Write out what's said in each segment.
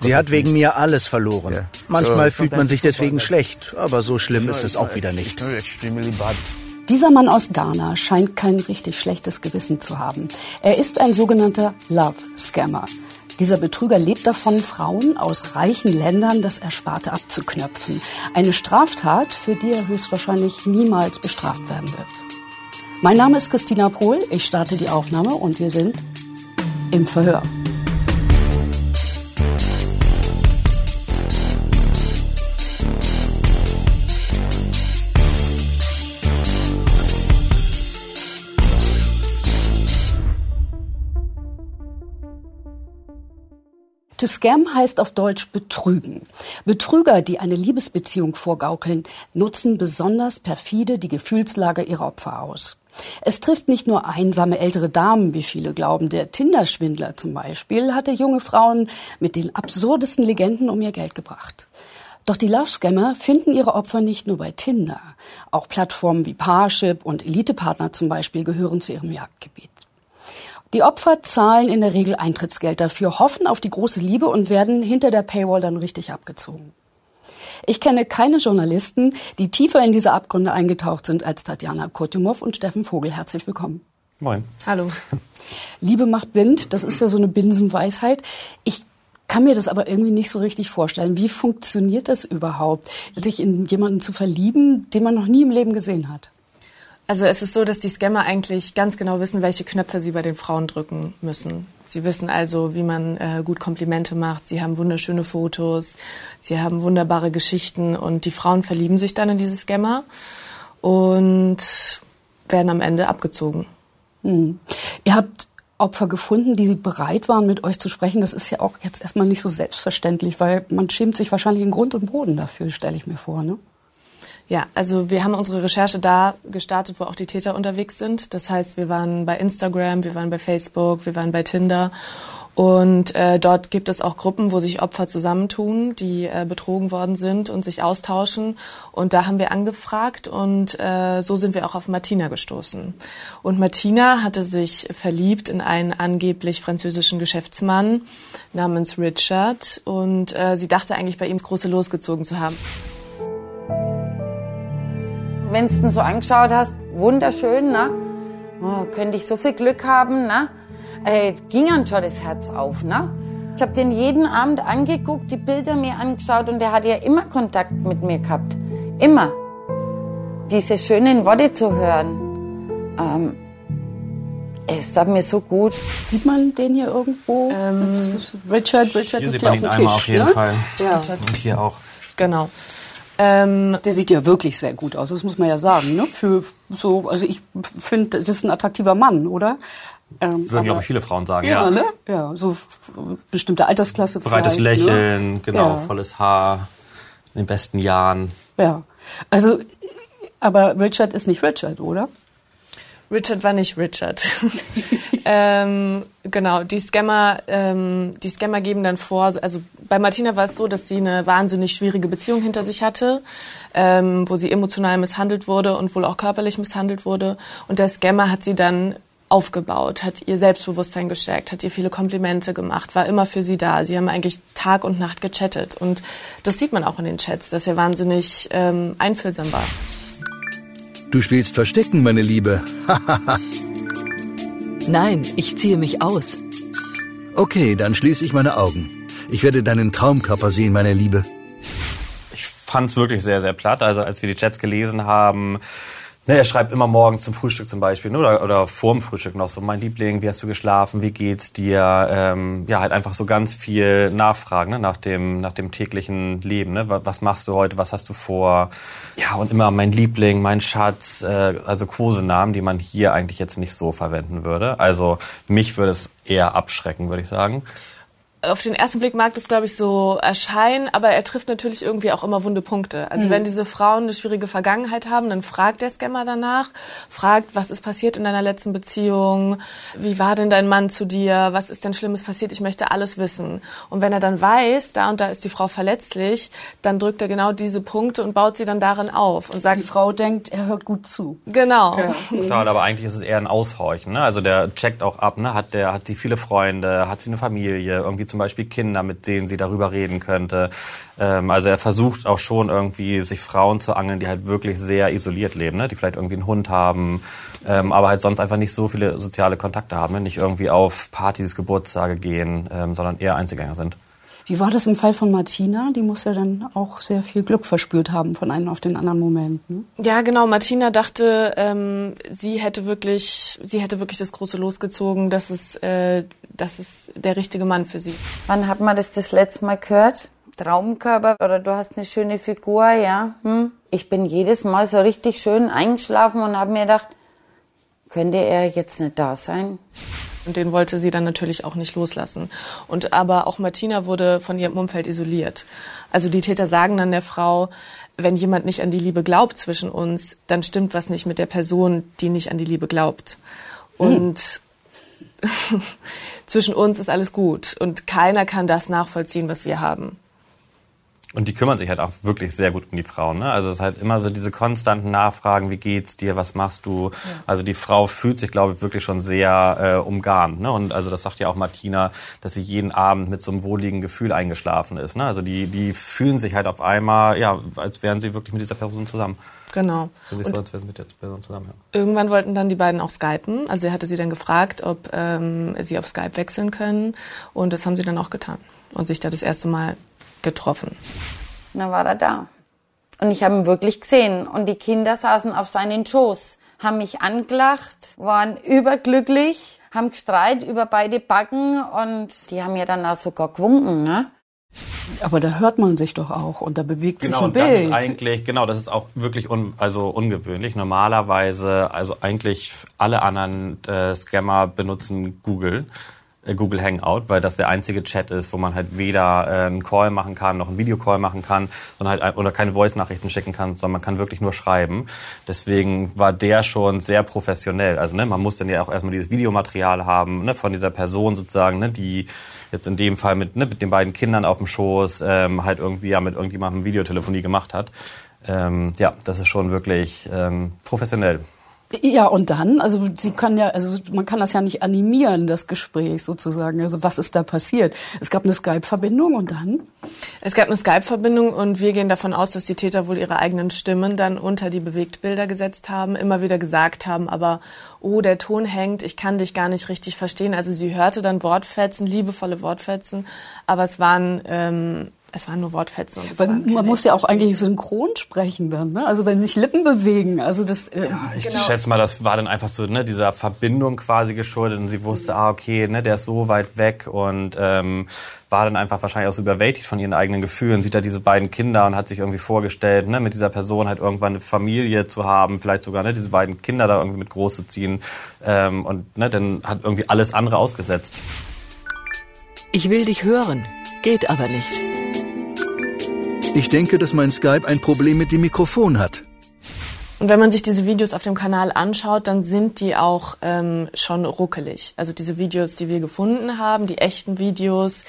Sie hat wegen mir alles verloren. Manchmal fühlt man sich deswegen schlecht, aber so schlimm ist es auch wieder nicht. Dieser Mann aus Ghana scheint kein richtig schlechtes Gewissen zu haben. Er ist ein sogenannter Love Scammer. Dieser Betrüger lebt davon, Frauen aus reichen Ländern das Ersparte abzuknöpfen. Eine Straftat, für die er höchstwahrscheinlich niemals bestraft werden wird. Mein Name ist Christina Pohl, ich starte die Aufnahme und wir sind im Verhör. To scam heißt auf Deutsch betrügen. Betrüger, die eine Liebesbeziehung vorgaukeln, nutzen besonders perfide die Gefühlslage ihrer Opfer aus. Es trifft nicht nur einsame ältere Damen, wie viele glauben. Der Tinder-Schwindler zum Beispiel hatte junge Frauen mit den absurdesten Legenden um ihr Geld gebracht. Doch die Love-Scammer finden ihre Opfer nicht nur bei Tinder. Auch Plattformen wie Parship und Elite-Partner zum Beispiel gehören zu ihrem Jagdgebiet. Die Opfer zahlen in der Regel Eintrittsgeld dafür, hoffen auf die große Liebe und werden hinter der Paywall dann richtig abgezogen. Ich kenne keine Journalisten, die tiefer in diese Abgründe eingetaucht sind als Tatjana Kurtumov und Steffen Vogel. Herzlich willkommen. Moin. Hallo. Liebe macht blind, das ist ja so eine Binsenweisheit. Ich kann mir das aber irgendwie nicht so richtig vorstellen. Wie funktioniert das überhaupt, sich in jemanden zu verlieben, den man noch nie im Leben gesehen hat? Also es ist so, dass die Scammer eigentlich ganz genau wissen, welche Knöpfe sie bei den Frauen drücken müssen. Sie wissen also, wie man äh, gut Komplimente macht. Sie haben wunderschöne Fotos. Sie haben wunderbare Geschichten und die Frauen verlieben sich dann in diese Scammer und werden am Ende abgezogen. Hm. Ihr habt Opfer gefunden, die bereit waren, mit euch zu sprechen. Das ist ja auch jetzt erstmal nicht so selbstverständlich, weil man schämt sich wahrscheinlich in Grund und Boden dafür, stelle ich mir vor. Ne? Ja, also wir haben unsere Recherche da gestartet, wo auch die Täter unterwegs sind. Das heißt, wir waren bei Instagram, wir waren bei Facebook, wir waren bei Tinder. Und äh, dort gibt es auch Gruppen, wo sich Opfer zusammentun, die äh, betrogen worden sind und sich austauschen. Und da haben wir angefragt und äh, so sind wir auch auf Martina gestoßen. Und Martina hatte sich verliebt in einen angeblich französischen Geschäftsmann namens Richard und äh, sie dachte eigentlich bei ihm das große losgezogen zu haben wenn du ihn so angeschaut hast, wunderschön, ne? Oh, könnte ich so viel Glück haben, ne? Äh, ging dann schon das Herz auf, ne? Ich habe den jeden Abend angeguckt, die Bilder mir angeschaut und er hat ja immer Kontakt mit mir gehabt. Immer. Diese schönen Worte zu hören. Ähm, es tat mir so gut. Sieht man den hier irgendwo? Ähm, Richard, Richard hier sieht man ihn einmal Tisch, auf jeden ne? Fall. Ja. Und hier auch. Genau. Ähm, der sieht ja wirklich sehr gut aus, das muss man ja sagen. Ne? Für so, also ich finde, das ist ein attraktiver Mann, oder? Ähm, Würden, glaube ich, viele Frauen sagen, ja. Ja, ne? ja so bestimmte Altersklasse. Breites ne? Lächeln, ne? genau, ja. volles Haar, in den besten Jahren. Ja, also, aber Richard ist nicht Richard, oder? Richard war nicht Richard. ähm, genau, die Scammer, ähm, die Scammer geben dann vor, also bei Martina war es so, dass sie eine wahnsinnig schwierige Beziehung hinter sich hatte, ähm, wo sie emotional misshandelt wurde und wohl auch körperlich misshandelt wurde. Und der Scammer hat sie dann aufgebaut, hat ihr Selbstbewusstsein gestärkt, hat ihr viele Komplimente gemacht, war immer für sie da. Sie haben eigentlich Tag und Nacht gechattet. Und das sieht man auch in den Chats, dass er wahnsinnig ähm, einfühlsam war. Du spielst Verstecken, meine Liebe. Nein, ich ziehe mich aus. Okay, dann schließe ich meine Augen. Ich werde deinen Traumkörper sehen, meine Liebe. Ich fand's wirklich sehr, sehr platt. Also als wir die Chats gelesen haben, Ne, er schreibt immer morgens zum Frühstück zum Beispiel ne, oder, oder vorm Frühstück noch so, mein Liebling, wie hast du geschlafen, wie geht's dir? Ähm, ja, halt einfach so ganz viel Nachfragen ne, nach, dem, nach dem täglichen Leben. Ne? Was machst du heute, was hast du vor? Ja, und immer mein Liebling, mein Schatz, äh, also Kosenamen, die man hier eigentlich jetzt nicht so verwenden würde. Also mich würde es eher abschrecken, würde ich sagen auf den ersten Blick mag das, glaube ich, so erscheinen, aber er trifft natürlich irgendwie auch immer wunde Punkte. Also mhm. wenn diese Frauen eine schwierige Vergangenheit haben, dann fragt der Scammer danach, fragt, was ist passiert in deiner letzten Beziehung, wie war denn dein Mann zu dir, was ist denn Schlimmes passiert, ich möchte alles wissen. Und wenn er dann weiß, da und da ist die Frau verletzlich, dann drückt er genau diese Punkte und baut sie dann darin auf und sagt, die Frau denkt, er hört gut zu. Genau. Ja. Klar, aber eigentlich ist es eher ein Aushorchen. Ne? Also der checkt auch ab, ne? hat der hat sie viele Freunde, hat sie eine Familie, irgendwie zum Beispiel Kinder, mit denen sie darüber reden könnte. Ähm, also er versucht auch schon irgendwie, sich Frauen zu angeln, die halt wirklich sehr isoliert leben, ne? die vielleicht irgendwie einen Hund haben, ähm, aber halt sonst einfach nicht so viele soziale Kontakte haben, ne? nicht irgendwie auf Partys, Geburtstage gehen, ähm, sondern eher Einzelgänger sind. Wie war das im Fall von Martina? Die muss ja dann auch sehr viel Glück verspürt haben von einem auf den anderen Moment. Ne? Ja, genau. Martina dachte, ähm, sie hätte wirklich, sie hätte wirklich das große losgezogen. Das ist, äh, das ist der richtige Mann für sie. Wann hat man das das letzte Mal gehört? Traumkörper oder du hast eine schöne Figur, ja? Hm? Ich bin jedes Mal so richtig schön eingeschlafen und habe mir gedacht, könnte er jetzt nicht da sein? Und den wollte sie dann natürlich auch nicht loslassen. Und aber auch Martina wurde von ihrem Umfeld isoliert. Also die Täter sagen dann der Frau, wenn jemand nicht an die Liebe glaubt zwischen uns, dann stimmt was nicht mit der Person, die nicht an die Liebe glaubt. Und hm. zwischen uns ist alles gut und keiner kann das nachvollziehen, was wir haben. Und die kümmern sich halt auch wirklich sehr gut um die Frauen. Ne? Also es ist halt immer so diese konstanten Nachfragen, wie geht's dir, was machst du? Ja. Also die Frau fühlt sich, glaube ich, wirklich schon sehr äh, umgarnt. Ne? Und also das sagt ja auch Martina, dass sie jeden Abend mit so einem wohligen Gefühl eingeschlafen ist. Ne? Also die, die fühlen sich halt auf einmal, ja, als wären sie wirklich mit dieser Person zusammen. Genau. Fühlen sich so, als wären sie mit der Person zusammen. Ja. Irgendwann wollten dann die beiden auch skypen. Also er hatte sie dann gefragt, ob ähm, sie auf Skype wechseln können. Und das haben sie dann auch getan. Und sich da das erste Mal getroffen. Und dann war er da. Und ich habe ihn wirklich gesehen. Und die Kinder saßen auf seinen Schoß, haben mich angelacht, waren überglücklich, haben gestreit über beide Backen und die haben ja dann auch sogar gewunken, ne? Aber da hört man sich doch auch und da bewegt genau, sich ein Bild. Genau, das ist eigentlich, genau, das ist auch wirklich un, also ungewöhnlich. Normalerweise, also eigentlich alle anderen äh, Scammer benutzen Google. Äh, Google Hangout, weil das der einzige Chat ist, wo man halt weder äh, einen Call machen kann, noch einen Videocall machen kann, sondern halt oder keine Voice-Nachrichten schicken kann, sondern man kann wirklich nur schreiben. Deswegen war der schon sehr professionell. Also ne, man muss dann ja auch erstmal dieses Videomaterial haben ne, von dieser Person sozusagen, ne, die jetzt in dem Fall mit, ne, mit den beiden Kindern auf dem Schoß ähm, halt irgendwie ja mit irgendjemandem Videotelefonie gemacht hat. Ähm, ja, das ist schon wirklich ähm, professionell. Ja, und dann, also sie kann ja, also man kann das ja nicht animieren, das Gespräch sozusagen. Also was ist da passiert? Es gab eine Skype-Verbindung und dann? Es gab eine Skype-Verbindung und wir gehen davon aus, dass die Täter wohl ihre eigenen Stimmen dann unter die Bewegtbilder gesetzt haben, immer wieder gesagt haben, aber oh, der Ton hängt, ich kann dich gar nicht richtig verstehen. Also sie hörte dann Wortfetzen, liebevolle Wortfetzen, aber es waren ähm, es waren nur Wortfetzen. Und es man, man muss ja auch eigentlich synchron sprechen dann, ne? Also wenn sich Lippen bewegen, also das. Äh, ja, ich genau. schätze mal, das war dann einfach so ne, dieser Verbindung quasi geschuldet und sie wusste, ah okay, ne, der ist so weit weg und ähm, war dann einfach wahrscheinlich auch so überwältigt von ihren eigenen Gefühlen, sieht da diese beiden Kinder und hat sich irgendwie vorgestellt, ne, mit dieser Person halt irgendwann eine Familie zu haben, vielleicht sogar ne, diese beiden Kinder da irgendwie mit groß zu ziehen ähm, und ne, dann hat irgendwie alles andere ausgesetzt. Ich will dich hören, geht aber nicht. Ich denke, dass mein Skype ein Problem mit dem Mikrofon hat. Und wenn man sich diese Videos auf dem Kanal anschaut, dann sind die auch ähm, schon ruckelig. Also diese Videos, die wir gefunden haben, die echten Videos,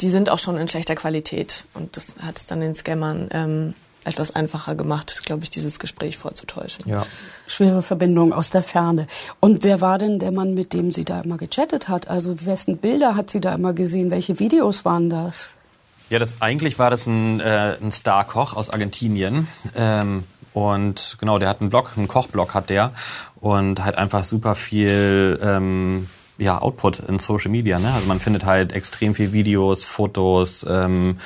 die sind auch schon in schlechter Qualität. Und das hat es dann den Scammern ähm, etwas einfacher gemacht, glaube ich, dieses Gespräch vorzutäuschen. Ja. Schwere Verbindung aus der Ferne. Und wer war denn der Mann, mit dem sie da immer gechattet hat? Also wessen Bilder hat sie da immer gesehen? Welche Videos waren das? Ja, das eigentlich war das ein, äh, ein Star-Koch aus Argentinien. Ähm, und genau, der hat einen Blog, einen Kochblog hat der und hat einfach super viel ähm, ja, Output in Social Media. Ne? Also man findet halt extrem viel Videos, Fotos, ähm,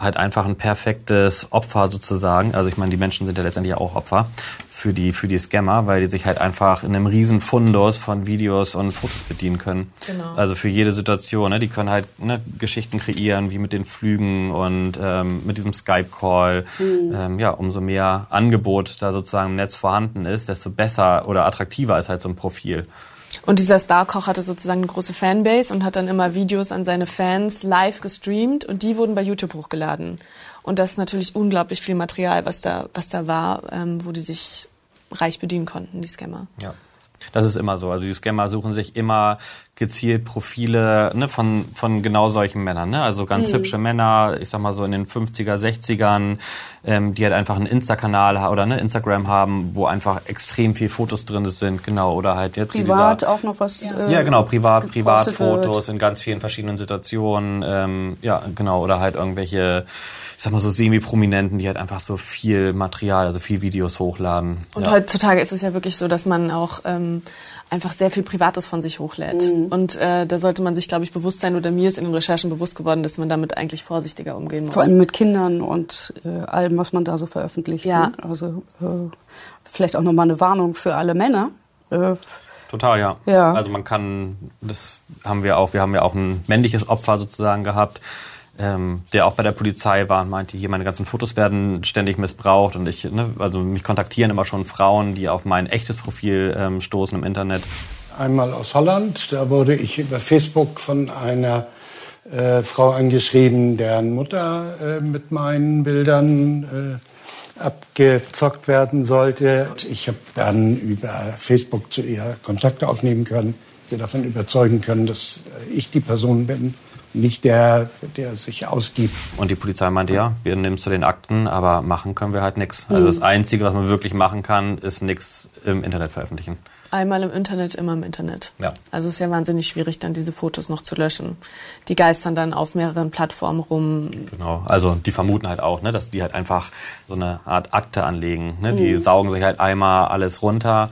halt einfach ein perfektes Opfer sozusagen. Also ich meine, die Menschen sind ja letztendlich auch Opfer für die, für die Scammer, weil die sich halt einfach in einem riesen Fundus von Videos und Fotos bedienen können. Genau. Also für jede Situation. Ne? Die können halt ne, Geschichten kreieren, wie mit den Flügen und ähm, mit diesem Skype-Call. Mhm. Ähm, ja, umso mehr Angebot da sozusagen im Netz vorhanden ist, desto besser oder attraktiver ist halt so ein Profil. Und dieser Starkoch hatte sozusagen eine große Fanbase und hat dann immer Videos an seine Fans live gestreamt und die wurden bei YouTube hochgeladen. Und das ist natürlich unglaublich viel Material, was da, was da war, ähm, wo die sich reich bedienen konnten, die Scammer. Ja. Das ist immer so. Also die Scammer suchen sich immer gezielt Profile ne, von, von genau solchen Männern. Ne? Also ganz mhm. hübsche Männer, ich sag mal so in den 50er, 60ern, ähm, die halt einfach einen Insta-Kanal oder ne, Instagram haben, wo einfach extrem viel Fotos drin sind, genau. Oder halt jetzt Privat dieser, auch noch was. Ja, äh, ja genau, privat, Privatfotos in ganz vielen verschiedenen Situationen. Ähm, ja, genau. Oder halt irgendwelche ich sag mal so semi-prominenten, die halt einfach so viel Material, also viel Videos hochladen. Und ja. heutzutage ist es ja wirklich so, dass man auch ähm, einfach sehr viel Privates von sich hochlädt. Mhm. Und äh, da sollte man sich, glaube ich, bewusst sein, oder mir ist in den Recherchen bewusst geworden, dass man damit eigentlich vorsichtiger umgehen muss. Vor allem mit Kindern und äh, allem, was man da so veröffentlicht. Ja. Ne? Also äh, vielleicht auch nochmal eine Warnung für alle Männer. Äh, Total, ja. ja. Also man kann, das haben wir auch, wir haben ja auch ein männliches Opfer sozusagen gehabt, ähm, der auch bei der Polizei war und meinte, hier meine ganzen Fotos werden ständig missbraucht und ich, ne, also mich kontaktieren immer schon Frauen, die auf mein echtes Profil ähm, stoßen im Internet. Einmal aus Holland, da wurde ich über Facebook von einer äh, Frau angeschrieben, deren Mutter äh, mit meinen Bildern äh, abgezockt werden sollte. Ich habe dann über Facebook zu ihr Kontakte aufnehmen können, sie davon überzeugen können, dass ich die Person bin nicht der, der sich ausgibt. Und die Polizei meinte, ja, wir nehmen zu den Akten, aber machen können wir halt nichts. Also das Einzige, was man wirklich machen kann, ist nichts im Internet veröffentlichen. Einmal im Internet, immer im Internet. Ja. Also es ist ja wahnsinnig schwierig, dann diese Fotos noch zu löschen. Die geistern dann auf mehreren Plattformen rum. Genau. Also die vermuten halt auch, ne, dass die halt einfach so eine Art Akte anlegen. Ne? Die mhm. saugen sich halt einmal alles runter.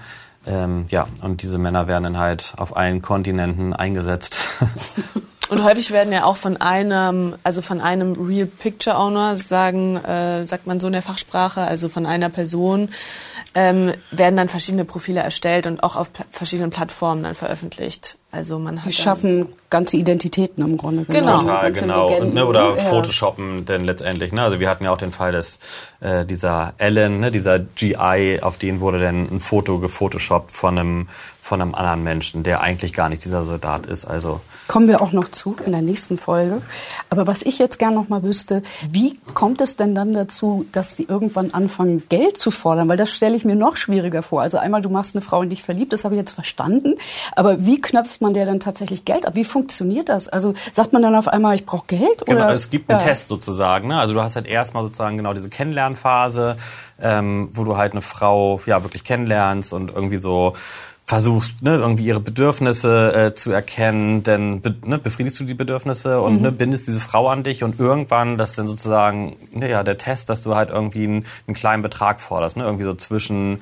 Ähm, ja, und diese Männer werden dann halt auf allen Kontinenten eingesetzt. Und häufig werden ja auch von einem, also von einem Real Picture Owner, sagen, äh, sagt man so in der Fachsprache, also von einer Person, ähm, werden dann verschiedene Profile erstellt und auch auf verschiedenen Plattformen dann veröffentlicht. Also man hat Die schaffen ganze Identitäten im Grunde genommen. Genau, Total, genau. Und, ne, oder ja. Photoshoppen denn letztendlich. Ne? Also wir hatten ja auch den Fall, dass äh, dieser Alan, ne, dieser GI, auf den wurde dann ein Foto gefotoshoppt von einem von einem anderen Menschen, der eigentlich gar nicht dieser Soldat ist. Also kommen wir auch noch zu in der nächsten Folge. Aber was ich jetzt gerne noch mal wüsste, wie kommt es denn dann dazu, dass sie irgendwann anfangen, Geld zu fordern? Weil das stelle ich mir noch schwieriger vor. Also einmal, du machst eine Frau in dich verliebt, das habe ich jetzt verstanden. Aber wie knöpft man der dann tatsächlich Geld ab? Wie funktioniert das? Also sagt man dann auf einmal, ich brauche Geld? Genau, es gibt einen ja. Test sozusagen. Ne? Also du hast halt erstmal sozusagen genau diese Kennenlernphase, ähm, wo du halt eine Frau ja wirklich kennenlernst und irgendwie so versuchst, ne, irgendwie ihre Bedürfnisse äh, zu erkennen, denn be, ne, befriedigst du die Bedürfnisse und mhm. ne, bindest diese Frau an dich und irgendwann, das ist dann sozusagen ne, ja, der Test, dass du halt irgendwie einen, einen kleinen Betrag forderst, ne, irgendwie so zwischen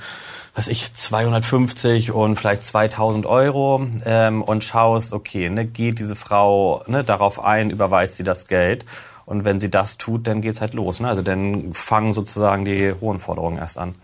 was ich 250 und vielleicht 2000 Euro ähm, und schaust, okay, ne, geht diese Frau ne, darauf ein, überweist sie das Geld und wenn sie das tut, dann geht's halt los. Ne? Also dann fangen sozusagen die hohen Forderungen erst an.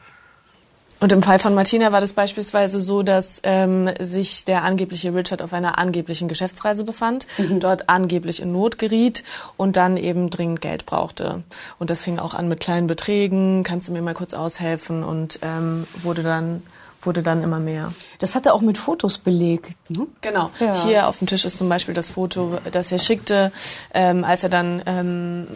Und im Fall von Martina war das beispielsweise so, dass ähm, sich der angebliche Richard auf einer angeblichen Geschäftsreise befand, mhm. dort angeblich in Not geriet und dann eben dringend Geld brauchte. Und das fing auch an mit kleinen Beträgen, kannst du mir mal kurz aushelfen und ähm, wurde dann wurde dann immer mehr. Das hat er auch mit Fotos belegt. Ne? Genau. Ja. Hier auf dem Tisch ist zum Beispiel das Foto, das er schickte, ähm, als er dann ähm,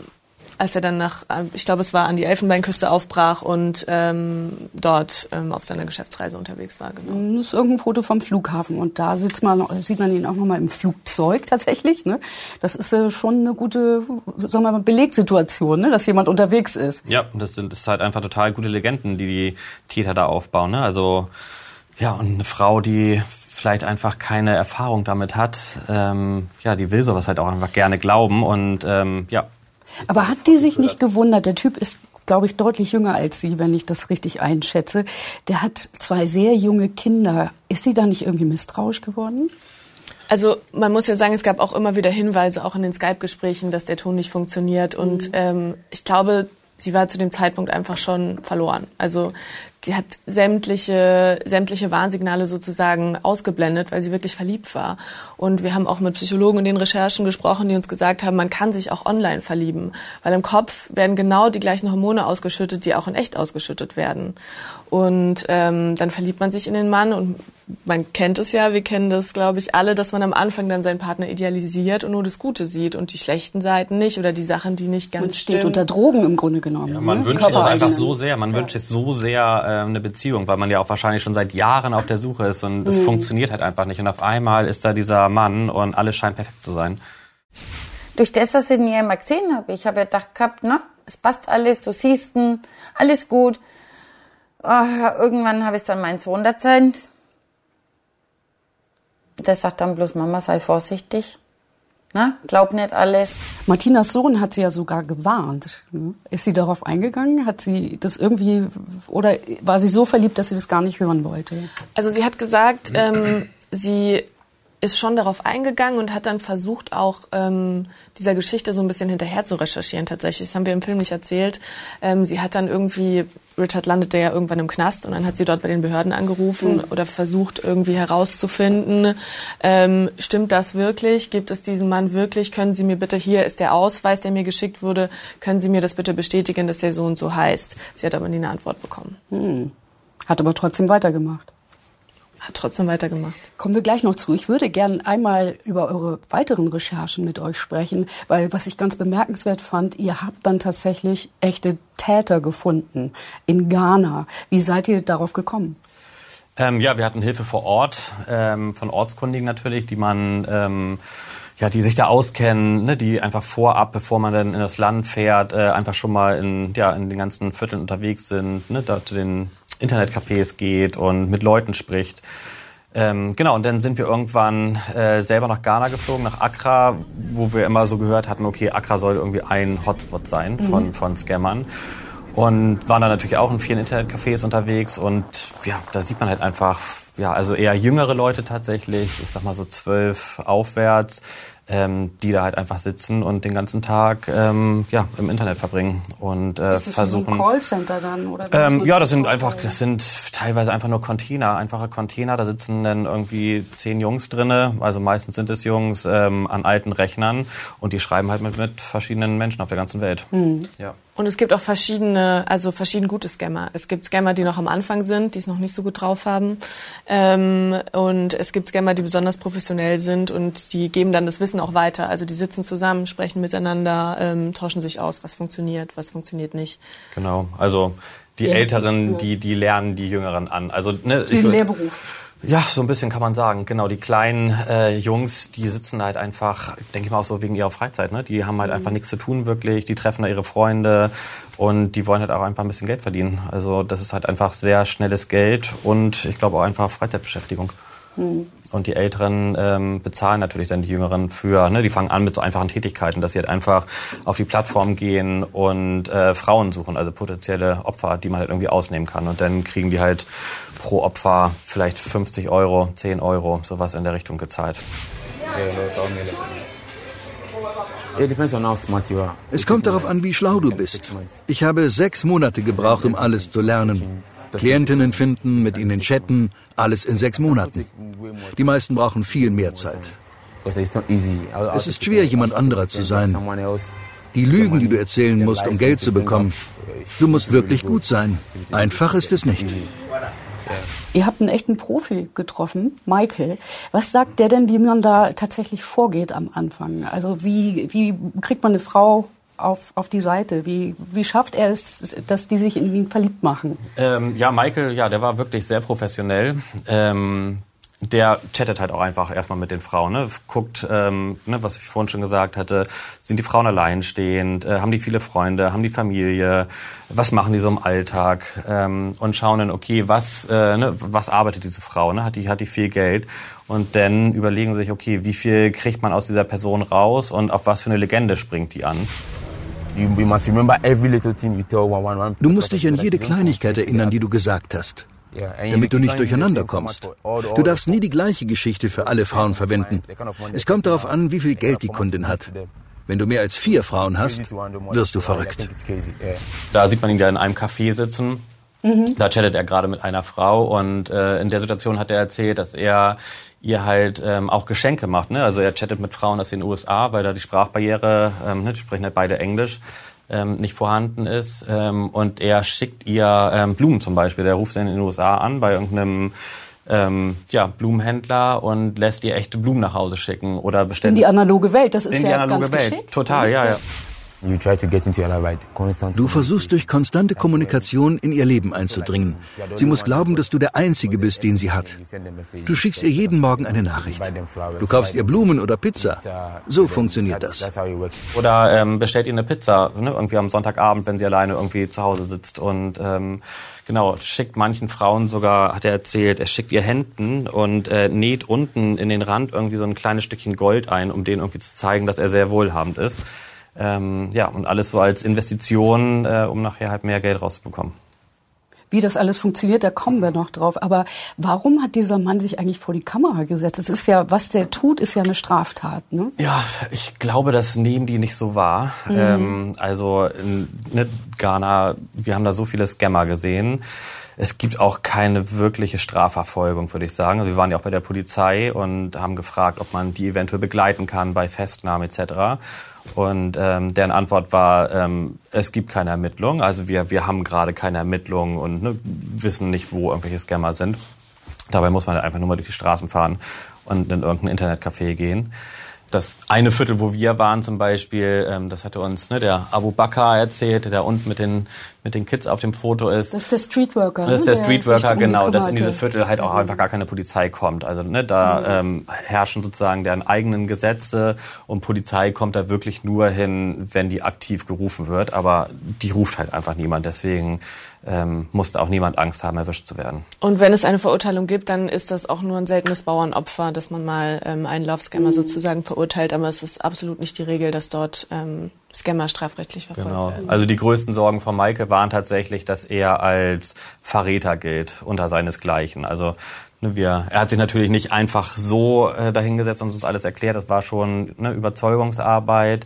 als er dann nach, äh, ich glaube, es war an die Elfenbeinküste aufbrach und ähm, dort ähm, auf seiner Geschäftsreise unterwegs war. Genau. Das ist irgendein Foto vom Flughafen und da sitzt man, sieht man ihn auch nochmal im Flugzeug tatsächlich. Ne? Das ist äh, schon eine gute, sagen wir mal, Belegsituation, ne? dass jemand unterwegs ist. Ja, das sind das ist halt einfach total gute Legenden, die die Täter da aufbauen. Ne? Also ja, und eine Frau, die vielleicht einfach keine Erfahrung damit hat, ähm, ja, die will sowas halt auch einfach gerne glauben und ähm, ja, aber hat die sich nicht gewundert? Der Typ ist glaube ich, deutlich jünger als sie, wenn ich das richtig einschätze. Der hat zwei sehr junge Kinder. Ist sie da nicht irgendwie misstrauisch geworden? Also man muss ja sagen, es gab auch immer wieder Hinweise, auch in den Skype-Gesprächen, dass der Ton nicht funktioniert. Und mhm. ähm, ich glaube, sie war zu dem Zeitpunkt einfach schon verloren. Also die hat sämtliche, sämtliche Warnsignale sozusagen ausgeblendet, weil sie wirklich verliebt war. Und wir haben auch mit Psychologen in den Recherchen gesprochen, die uns gesagt haben, man kann sich auch online verlieben, weil im Kopf werden genau die gleichen Hormone ausgeschüttet, die auch in echt ausgeschüttet werden. Und ähm, dann verliebt man sich in den Mann und man kennt es ja, wir kennen das, glaube ich, alle, dass man am Anfang dann seinen Partner idealisiert und nur das Gute sieht und die schlechten Seiten nicht oder die Sachen, die nicht ganz Man steht stimmen. unter Drogen im Grunde genommen. Ja, man ne? wünscht sich einfach so sehr, man wünscht sich so sehr äh, eine Beziehung, weil man ja auch wahrscheinlich schon seit Jahren auf der Suche ist und es funktioniert halt einfach nicht. Und auf einmal ist da dieser Mann und alles scheint perfekt zu sein. Durch das, dass ich ihn ja immer gesehen habe, ich habe ja gedacht gehabt, ne, es passt alles, du siehst ihn, alles gut. Ah, irgendwann habe ich dann meinen Sohn erzählt. Der sagt dann bloß, Mama, sei vorsichtig. Na, glaub nicht alles. Martinas Sohn hat sie ja sogar gewarnt. Ist sie darauf eingegangen? Hat sie das irgendwie oder war sie so verliebt, dass sie das gar nicht hören wollte? Also sie hat gesagt, ähm, sie ist schon darauf eingegangen und hat dann versucht, auch ähm, dieser Geschichte so ein bisschen hinterher zu recherchieren tatsächlich. Das haben wir im Film nicht erzählt. Ähm, sie hat dann irgendwie, Richard landete ja irgendwann im Knast und dann hat sie dort bei den Behörden angerufen oder versucht irgendwie herauszufinden, ähm, stimmt das wirklich? Gibt es diesen Mann wirklich? Können Sie mir bitte, hier ist der Ausweis, der mir geschickt wurde, können Sie mir das bitte bestätigen, dass der so und so heißt? Sie hat aber nie eine Antwort bekommen. Hat aber trotzdem weitergemacht. Hat trotzdem weitergemacht. Kommen wir gleich noch zu. Ich würde gern einmal über eure weiteren Recherchen mit euch sprechen, weil was ich ganz bemerkenswert fand, ihr habt dann tatsächlich echte Täter gefunden in Ghana. Wie seid ihr darauf gekommen? Ähm, ja, wir hatten Hilfe vor Ort, ähm, von Ortskundigen natürlich, die man, ähm, ja, die sich da auskennen, ne, die einfach vorab, bevor man dann in das Land fährt, äh, einfach schon mal in, ja, in den ganzen Vierteln unterwegs sind, ne, da zu den Internetcafés geht und mit Leuten spricht. Ähm, genau, und dann sind wir irgendwann äh, selber nach Ghana geflogen, nach Accra, wo wir immer so gehört hatten, okay, Accra soll irgendwie ein Hotspot sein von, von Scammern. Und waren dann natürlich auch in vielen Internetcafés unterwegs und ja, da sieht man halt einfach, ja, also eher jüngere Leute tatsächlich, ich sag mal so zwölf aufwärts, ähm, die da halt einfach sitzen und den ganzen Tag ähm, ja, im Internet verbringen und äh, Ist das versuchen. ein Callcenter dann? Oder Ähm, ja, das sind einfach, das sind teilweise einfach nur Container, einfache Container. Da sitzen dann irgendwie zehn Jungs drinne, also meistens sind es Jungs ähm, an alten Rechnern und die schreiben halt mit, mit verschiedenen Menschen auf der ganzen Welt. Hm. Ja. Und es gibt auch verschiedene, also verschieden gute Scammer. Es gibt Scammer, die noch am Anfang sind, die es noch nicht so gut drauf haben. Ähm, und es gibt Scammer, die besonders professionell sind und die geben dann das Wissen auch weiter. Also die sitzen zusammen, sprechen miteinander, ähm, tauschen sich aus, was funktioniert, was funktioniert nicht. Genau. Also die Ja. Älteren, die, die lernen die Jüngeren an. Also ne, Wie ein würd- Lehrberuf. Ja, so ein bisschen kann man sagen. Genau, die kleinen äh, Jungs, die sitzen halt einfach, denke ich mal auch so wegen ihrer Freizeit. Ne? Die haben halt einfach nichts zu tun wirklich. Die treffen da ihre Freunde und die wollen halt auch einfach ein bisschen Geld verdienen. Also das ist halt einfach sehr schnelles Geld und ich glaube auch einfach Freizeitbeschäftigung. Und die Älteren ähm, bezahlen natürlich dann die Jüngeren für, ne, die fangen an mit so einfachen Tätigkeiten, dass sie halt einfach auf die Plattform gehen und äh, Frauen suchen, also potenzielle Opfer, die man halt irgendwie ausnehmen kann. Und dann kriegen die halt pro Opfer vielleicht 50 Euro, 10 Euro, sowas in der Richtung gezahlt. Es kommt darauf an, wie schlau du bist. Ich habe sechs Monate gebraucht, um alles zu lernen. Klientinnen finden, mit ihnen chatten, alles in sechs Monaten. Die meisten brauchen viel mehr Zeit. Es ist schwer, jemand anderer zu sein. Die Lügen, die du erzählen musst, um Geld zu bekommen, du musst wirklich gut sein. Einfach ist es nicht. Ihr habt einen echten Profi getroffen, Michael. Was sagt der denn, wie man da tatsächlich vorgeht am Anfang? Also wie, wie kriegt man eine Frau auf, auf die Seite? Wie, wie schafft er es, dass die sich in ihn verliebt machen? Ähm, ja, Michael, ja, der war wirklich sehr professionell. Ähm, der chattet halt auch einfach erstmal mit den Frauen, ne? guckt, ähm, ne, was ich vorhin schon gesagt hatte, sind die Frauen alleinstehend, äh, haben die viele Freunde, haben die Familie, was machen die so im Alltag ähm, und schauen dann, okay, was, äh, ne, was arbeitet diese Frau, ne? hat, die, hat die viel Geld und dann überlegen sich, okay, wie viel kriegt man aus dieser Person raus und auf was für eine Legende springt die an. Du musst dich an jede Kleinigkeit erinnern, die du gesagt hast, damit du nicht durcheinander kommst. Du darfst nie die gleiche Geschichte für alle Frauen verwenden. Es kommt darauf an, wie viel Geld die Kundin hat. Wenn du mehr als vier Frauen hast, wirst du verrückt. Da sieht man ihn ja in einem Café sitzen. Da chattet er gerade mit einer Frau und äh, in der Situation hat er erzählt, dass er ihr halt ähm, auch Geschenke macht. Ne? Also er chattet mit Frauen aus den USA, weil da die Sprachbarriere, ähm, ne, die sprechen halt beide Englisch, ähm, nicht vorhanden ist. Ähm, und er schickt ihr ähm, Blumen zum Beispiel. Der ruft in den USA an bei irgendeinem ähm, ja, Blumenhändler und lässt ihr echte Blumen nach Hause schicken oder bestellen. In die analoge Welt, das ist in ja die analoge ganz Welt. geschickt. Total, ja, ja. Du versuchst durch konstante Kommunikation in ihr Leben einzudringen. Sie muss glauben, dass du der Einzige bist, den sie hat. Du schickst ihr jeden Morgen eine Nachricht. Du kaufst ihr Blumen oder Pizza. So funktioniert das. Oder ähm, bestellt ihr eine Pizza, ne, irgendwie am Sonntagabend, wenn sie alleine irgendwie zu Hause sitzt. Und ähm, genau, schickt manchen Frauen sogar, hat er erzählt, er schickt ihr Händen und äh, näht unten in den Rand irgendwie so ein kleines Stückchen Gold ein, um denen irgendwie zu zeigen, dass er sehr wohlhabend ist. Ähm, ja, und alles so als Investition, äh, um nachher halt mehr Geld rauszubekommen. Wie das alles funktioniert, da kommen wir noch drauf. Aber warum hat dieser Mann sich eigentlich vor die Kamera gesetzt? Es ist ja, was der tut, ist ja eine Straftat, ne? Ja, ich glaube, das nehmen die nicht so wahr. Mhm. Ähm, also in ne, Ghana, wir haben da so viele Scammer gesehen. Es gibt auch keine wirkliche Strafverfolgung, würde ich sagen. Wir waren ja auch bei der Polizei und haben gefragt, ob man die eventuell begleiten kann bei Festnahmen etc. Und ähm, deren Antwort war, ähm, es gibt keine Ermittlungen. Also wir, wir haben gerade keine Ermittlungen und ne, wissen nicht, wo irgendwelche Scammer sind. Dabei muss man einfach nur mal durch die Straßen fahren und in irgendein Internetcafé gehen. Das eine Viertel, wo wir waren zum Beispiel, ähm, das hatte uns ne, der Abu Bakr erzählt, der unten mit den, mit den Kids auf dem Foto ist. Das ist der Streetworker. Das ist ne, der Streetworker, genau, dass in diese. Viertel halt auch einfach gar keine Polizei kommt. Also ne, da ähm, herrschen sozusagen deren eigenen Gesetze und Polizei kommt da wirklich nur hin, wenn die aktiv gerufen wird. Aber die ruft halt einfach niemand. Deswegen ähm, musste auch niemand Angst haben, erwischt zu werden. Und wenn es eine Verurteilung gibt, dann ist das auch nur ein seltenes Bauernopfer, dass man mal ähm, einen Love-Scammer sozusagen verurteilt. Aber es ist absolut nicht die Regel, dass dort ähm, Scammer strafrechtlich verfolgt Genau. werden. Also die größten Sorgen von Maike waren tatsächlich, dass er als Verräter gilt unter seinesgleichen. Also ne, wir, er hat sich natürlich nicht einfach so äh, dahingesetzt und uns alles erklärt. Das war schon eine Überzeugungsarbeit.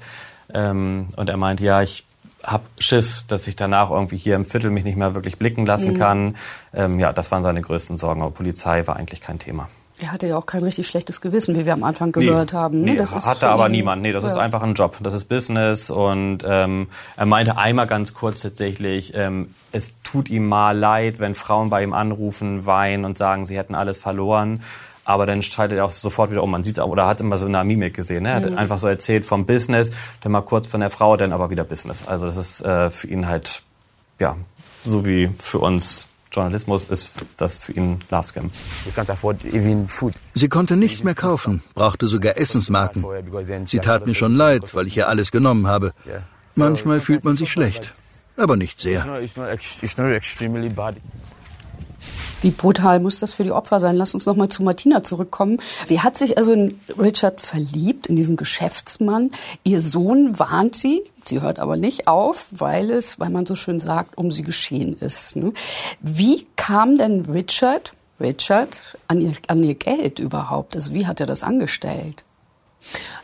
Ähm, und er meinte, ja, ich hab Schiss, dass ich danach irgendwie hier im Viertel mich nicht mehr wirklich blicken lassen Mhm. kann. Ähm, ja, das waren seine größten Sorgen. Aber Polizei war eigentlich kein Thema. Er hatte ja auch kein richtig schlechtes Gewissen, wie wir am Anfang gehört haben. ne? Nee, das ist hatte aber ihn- niemand. Nee, das ist Ja. einfach ein Job. Das ist Business. Und ähm, er meinte einmal ganz kurz tatsächlich, ähm, es tut ihm mal leid, wenn Frauen bei ihm anrufen, weinen und sagen, sie hätten alles verloren. Aber dann schaltet er auch sofort wieder um. Man sieht es oder hat es immer so in der Mimik gesehen. Ne? Er hat Mhm. einfach so erzählt vom Business, dann mal kurz von der Frau, dann aber wieder Business. Also das ist äh, für ihn halt, ja, so wie für uns Journalismus ist das für ihn Love Scam. Sie konnte nichts mehr kaufen, brauchte sogar Essensmarken. Sie tat mir schon leid, weil ich ihr alles genommen habe. Manchmal fühlt man sich schlecht, aber nicht sehr. Wie brutal muss das für die Opfer sein? Lass uns noch mal zu Martina zurückkommen. Sie hat sich also in Richard verliebt, in diesen Geschäftsmann. Ihr Sohn warnt sie, sie hört aber nicht auf, weil es, weil man so schön sagt, um sie geschehen ist. ne? Wie kam denn Richard, Richard an ihr, an ihr Geld überhaupt? Also wie hat er das angestellt?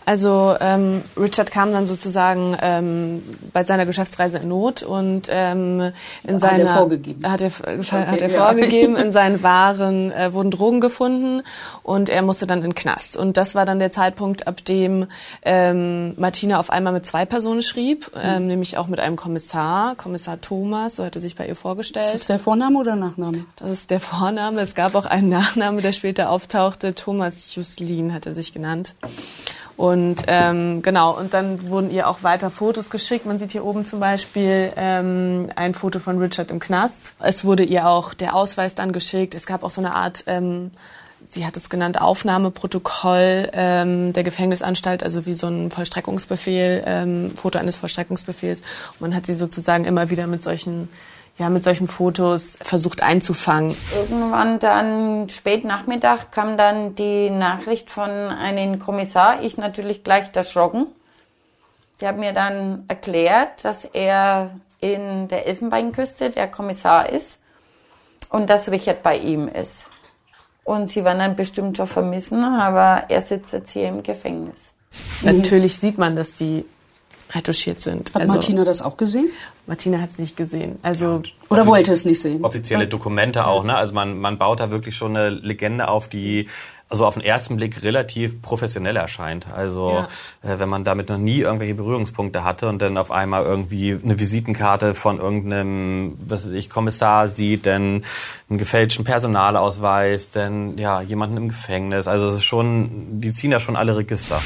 Also ähm, Richard kam dann sozusagen ähm, bei seiner Geschäftsreise in Not und ähm, in Hat seiner er vorgegeben. hat er, hat er ja. vorgegeben in seinen Waren äh, wurden Drogen gefunden und er musste dann in den Knast und das war dann der Zeitpunkt ab dem ähm, Martina auf einmal mit zwei Personen schrieb ähm, nämlich auch mit einem Kommissar Kommissar Thomas so hat er sich bei ihr vorgestellt Ist das der Vorname oder Nachname? das ist der Vorname. Es gab auch einen Nachname, der später auftauchte. Thomas Juslin hat er sich genannt. Und ähm, genau, und dann wurden ihr auch weiter Fotos geschickt. Man sieht hier oben zum Beispiel ähm, ein Foto von Richard im Knast. Es wurde ihr auch der Ausweis dann geschickt. Es gab auch so eine Art, ähm, sie hat es genannt, Aufnahmeprotokoll ähm, der Gefängnisanstalt, also wie so ein Vollstreckungsbefehl, ähm, Foto eines Vollstreckungsbefehls. Und man hat sie sozusagen immer wieder mit solchen ja, mit solchen Fotos versucht einzufangen. Irgendwann dann spät Nachmittag kam dann die Nachricht von einem Kommissar. Ich natürlich gleich erschrocken. Der hat mir dann erklärt, dass er in der Elfenbeinküste der Kommissar ist und dass Richard bei ihm ist. Und sie werden dann bestimmt schon vermissen, aber er sitzt jetzt hier im Gefängnis. Natürlich sieht man, dass die retuschiert sind. Hat Martina das auch gesehen? Martina hat es nicht gesehen. Also oder wollte es nicht sehen. Offizielle Dokumente auch, ne? Also man, man baut da wirklich schon eine Legende auf, die also auf den ersten Blick relativ professionell erscheint. Also ja. äh, wenn man damit noch nie irgendwelche Berührungspunkte hatte und dann auf einmal irgendwie eine Visitenkarte von irgendeinem, was weiß ich, Kommissar sieht, dann einen gefälschten Personalausweis, dann ja jemanden im Gefängnis. Also es ist schon, die ziehen da schon alle Register.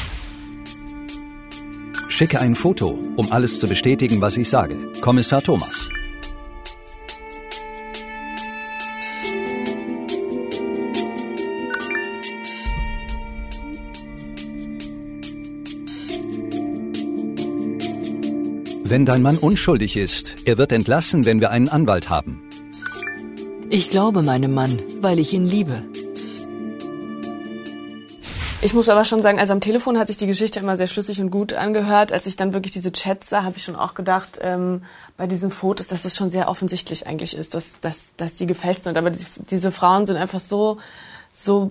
Schicke ein Foto, um alles zu bestätigen, was ich sage. Kommissar Thomas. Wenn dein Mann unschuldig ist, er wird entlassen, wenn wir einen Anwalt haben. Ich glaube meinem Mann, weil ich ihn liebe. Ich muss aber schon sagen, also am Telefon hat sich die Geschichte immer sehr schlüssig und gut angehört. Als ich dann wirklich diese Chats sah, habe ich schon auch gedacht, ähm, bei diesen Fotos, dass es schon sehr offensichtlich eigentlich ist, dass, dass, dass die gefälscht sind. Aber die, diese Frauen sind einfach so, so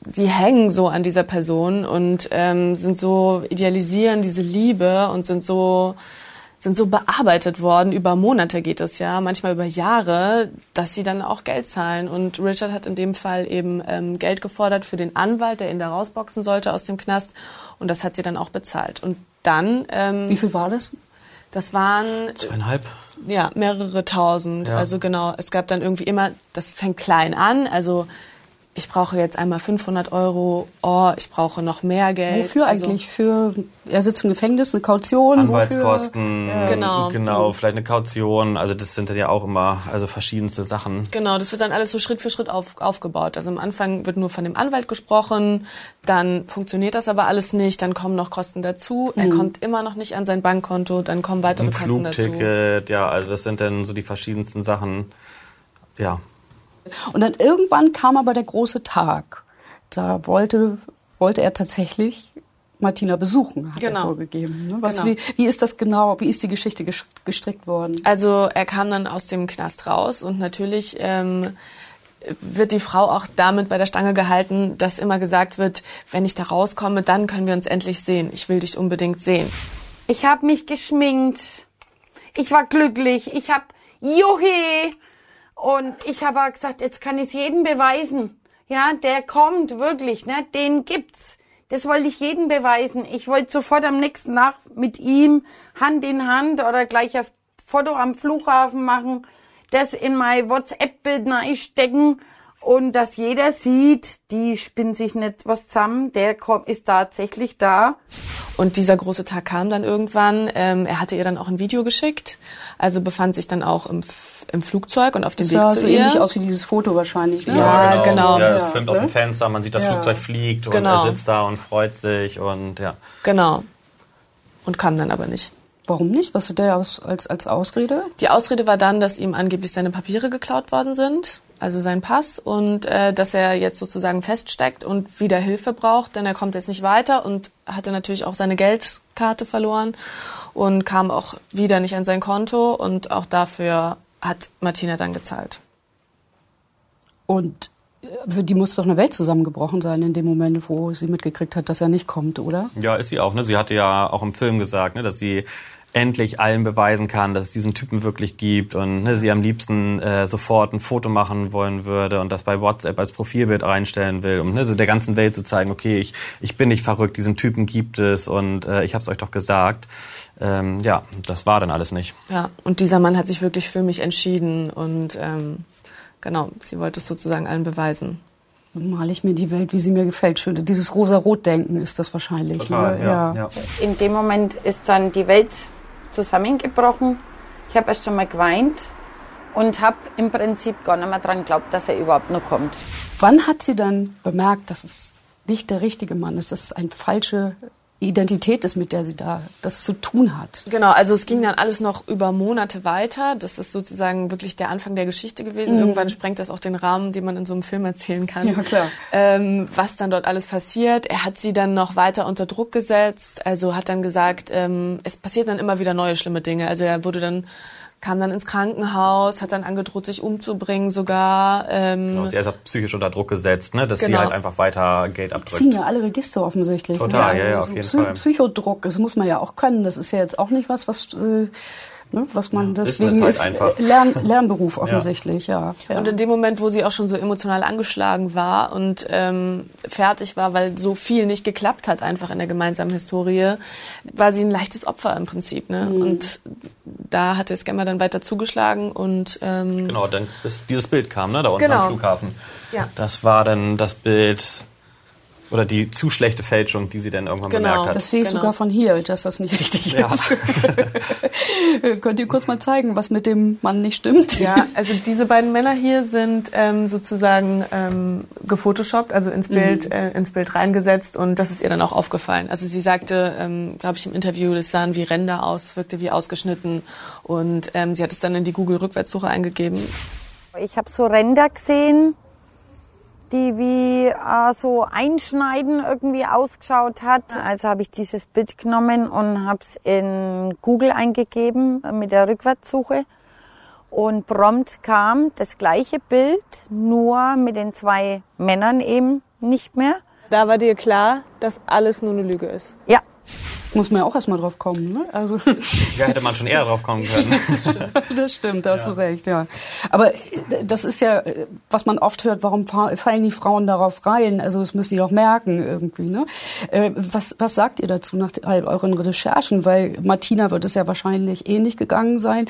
die hängen so an dieser Person und ähm, sind so idealisieren diese Liebe und sind so sind so bearbeitet worden, über Monate geht es ja, manchmal über Jahre, dass sie dann auch Geld zahlen. Und Richard hat in dem Fall eben ähm, Geld gefordert für den Anwalt, der ihn da rausboxen sollte aus dem Knast. Und das hat sie dann auch bezahlt. Und dann... Ähm, Wie viel war das? Das waren... Zweieinhalb? Ja, mehrere tausend. Ja. Also genau, es gab dann irgendwie immer, das fängt klein an, also ich brauche jetzt einmal 500 Euro, oh, ich brauche noch mehr Geld. Wofür also, eigentlich? Für, er sitzt im Gefängnis, eine Kaution? Anwaltskosten, ja. genau. genau, vielleicht eine Kaution, also das sind dann ja auch immer also verschiedenste Sachen. Genau, das wird dann alles so Schritt für Schritt auf, aufgebaut. Also am Anfang wird nur von dem Anwalt gesprochen, dann funktioniert das aber alles nicht, dann kommen noch Kosten dazu, mhm. er kommt immer noch nicht an sein Bankkonto, dann kommen weitere Ein Kosten Flugticket, dazu. ja, also das sind dann so die verschiedensten Sachen, ja. Und dann irgendwann kam aber der große Tag. Da wollte, wollte er tatsächlich Martina besuchen, hat genau. er vorgegeben. Ne? Was, genau. wie, wie ist das genau, wie ist die Geschichte gestrickt worden? Also er kam dann aus dem Knast raus und natürlich ähm, wird die Frau auch damit bei der Stange gehalten, dass immer gesagt wird, wenn ich da rauskomme, dann können wir uns endlich sehen. Ich will dich unbedingt sehen. Ich habe mich geschminkt. Ich war glücklich. Ich habe Juhi und ich habe gesagt, jetzt kann ich es jedem beweisen. Ja, der kommt wirklich, ne? Den gibt's. Das wollte ich jedem beweisen. Ich wollte sofort am nächsten Tag mit ihm Hand in Hand oder gleich auf Foto am Flughafen machen, das in mein WhatsApp-Bild stecken und dass jeder sieht, die spinnt sich nicht was zusammen, der kommt, ist tatsächlich da. Und dieser große Tag kam dann irgendwann. Ähm, er hatte ihr dann auch ein Video geschickt, also befand sich dann auch im, im Flugzeug und auf dem das Weg sah zu so ihr. ähnlich aus wie dieses Foto wahrscheinlich. Ne? Ja, ja, genau. genau. Ja, es ja. filmt aus dem Fenster, man sieht das ja. Flugzeug fliegt und genau. er sitzt da und freut sich und ja. Genau. Und kam dann aber nicht. Warum nicht? Was hat der als, als, als Ausrede? Die Ausrede war dann, dass ihm angeblich seine Papiere geklaut worden sind also sein Pass, und äh, dass er jetzt sozusagen feststeckt und wieder Hilfe braucht, denn er kommt jetzt nicht weiter und hatte natürlich auch seine Geldkarte verloren und kam auch wieder nicht an sein Konto und auch dafür hat Martina dann gezahlt. Und äh, für die muss doch eine Welt zusammengebrochen sein in dem Moment, wo sie mitgekriegt hat, dass er nicht kommt, oder? Ja, ist sie auch. Ne? Sie hatte ja auch im Film gesagt, ne, dass sie endlich allen beweisen kann, dass es diesen Typen wirklich gibt und ne, sie am liebsten äh, sofort ein Foto machen wollen würde und das bei WhatsApp als Profilbild reinstellen will, um ne, so der ganzen Welt zu zeigen, okay, ich, ich bin nicht verrückt, diesen Typen gibt es und äh, ich habe es euch doch gesagt. Ähm, ja, das war dann alles nicht. Ja, und dieser Mann hat sich wirklich für mich entschieden und ähm, genau, sie wollte es sozusagen allen beweisen male ich mir die Welt, wie sie mir gefällt. Schön. Dieses rosa-rot-Denken ist das wahrscheinlich. Total, ne? ja, ja. In dem Moment ist dann die Welt zusammengebrochen. Ich habe erst schon mal geweint und habe im Prinzip gar nicht mehr dran geglaubt, dass er überhaupt noch kommt. Wann hat sie dann bemerkt, dass es nicht der richtige Mann ist, dass es eine falsche Identität ist, mit der sie da das zu tun hat. Genau, also es ging dann alles noch über Monate weiter. Das ist sozusagen wirklich der Anfang der Geschichte gewesen. Mhm. Irgendwann sprengt das auch den Rahmen, den man in so einem Film erzählen kann. Ja, klar. Ähm, was dann dort alles passiert. Er hat sie dann noch weiter unter Druck gesetzt. Also hat dann gesagt, ähm, es passiert dann immer wieder neue schlimme Dinge. Also er wurde dann kam dann ins Krankenhaus, hat dann angedroht, sich umzubringen sogar. Ähm genau, sie ist psychisch unter Druck gesetzt, ne? dass genau. sie halt einfach weiter Geld abdrückt. Die ziehen ja alle Register offensichtlich. Total, ne? also ja, ja, auf jeden Psy Fall. Psychodruck, das muss man ja auch können. Das ist ja jetzt auch nicht was, was... Äh, ne, was man deswegen ist, halt ist Lern, Lernberuf offensichtlich, ja. ja. Und in dem Moment, wo sie auch schon so emotional angeschlagen war und ähm, fertig war, weil so viel nicht geklappt hat einfach in der gemeinsamen Historie, war sie ein leichtes Opfer im Prinzip. Ne? Mhm. Und da hat der Scammer dann weiter zugeschlagen und ähm, genau, dann bis dieses Bild kam, ne, da unten genau. am Flughafen. Ja. Das war dann das Bild oder die zu schlechte Fälschung, die sie dann irgendwann genau, bemerkt hat. Das sehe ich genau. sogar von hier, dass das nicht richtig ja. ist. Könnt ihr kurz mal zeigen, was mit dem Mann nicht stimmt? Ja, also diese beiden Männer hier sind ähm, sozusagen ähm, gefotoshoppt, also ins Bild, mhm. äh, ins Bild reingesetzt und das ist ihr dann auch aufgefallen. Also sie sagte, ähm, glaube ich, im Interview, das sahen wie Ränder aus, wirkte wie ausgeschnitten und ähm, sie hat es dann in die Google-Rückwärtssuche eingegeben. Ich habe so Ränder gesehen, die wie äh, so einschneiden irgendwie ausgeschaut hat. Also habe ich dieses Bild genommen und habe es in Google eingegeben mit der Rückwärtssuche. Und prompt kam das gleiche Bild, nur mit den zwei Männern eben nicht mehr. Da war dir klar, dass alles nur eine Lüge ist. Ja, muss man ja auch erstmal drauf kommen. Ne? Also ja, hätte man schon eher drauf kommen können. das stimmt, da hast ja. du recht, ja. Aber äh, das ist ja, äh, was man oft hört, warum fallen die Frauen darauf rein? Also das müssen die doch merken irgendwie. Ne? Äh, was, was sagt ihr dazu nach all euren Recherchen? Weil Martina wird es ja wahrscheinlich ähnlich gegangen sein.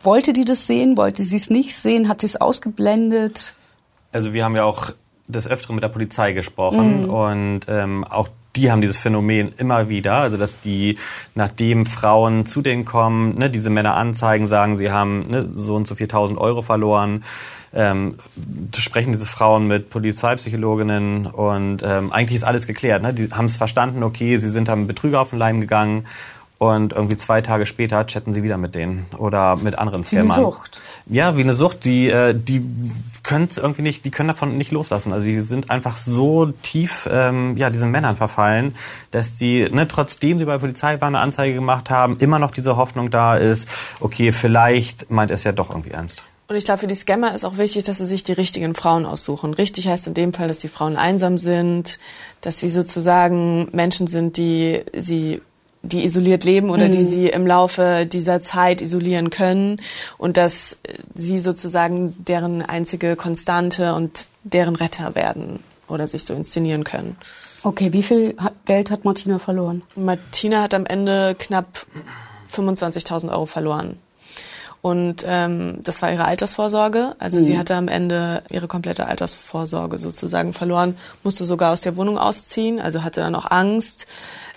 Wollte die das sehen? Wollte sie es nicht sehen? Hat sie es ausgeblendet? Also wir haben ja auch des Öfteren mit der Polizei gesprochen mhm. und ähm, auch die haben dieses Phänomen immer wieder, also dass die, nachdem Frauen zu denen kommen, ne, diese Männer anzeigen, sagen, sie haben ne, so und so 4000 Euro verloren, ähm, sprechen diese Frauen mit Polizeipsychologinnen und ähm, eigentlich ist alles geklärt. Ne? Die haben es verstanden, okay, sie sind am Betrüger auf den Leim gegangen und irgendwie zwei Tage später chatten sie wieder mit denen oder mit anderen Scammern. Wie eine Sucht. Ja, wie eine Sucht. Die, äh, die können es irgendwie nicht, die können davon nicht loslassen. Also die sind einfach so tief, ähm, ja, diesen Männern verfallen, dass die, ne, trotzdem sie bei Polizei waren, eine Anzeige gemacht haben, immer noch diese Hoffnung da ist, okay, vielleicht meint er es ja doch irgendwie ernst. Und ich glaube, für die Scammer ist auch wichtig, dass sie sich die richtigen Frauen aussuchen. Richtig heißt in dem Fall, dass die Frauen einsam sind, dass sie sozusagen Menschen sind, die sie die isoliert leben oder mhm. die sie im Laufe dieser Zeit isolieren können und dass sie sozusagen deren einzige Konstante und deren Retter werden oder sich so inszenieren können. Okay, wie viel Geld hat Martina verloren? Martina hat am Ende knapp 25.000 Euro verloren. Und ähm, das war ihre Altersvorsorge. Also mhm. sie hatte am Ende ihre komplette Altersvorsorge sozusagen verloren, musste sogar aus der Wohnung ausziehen, also hatte dann auch Angst.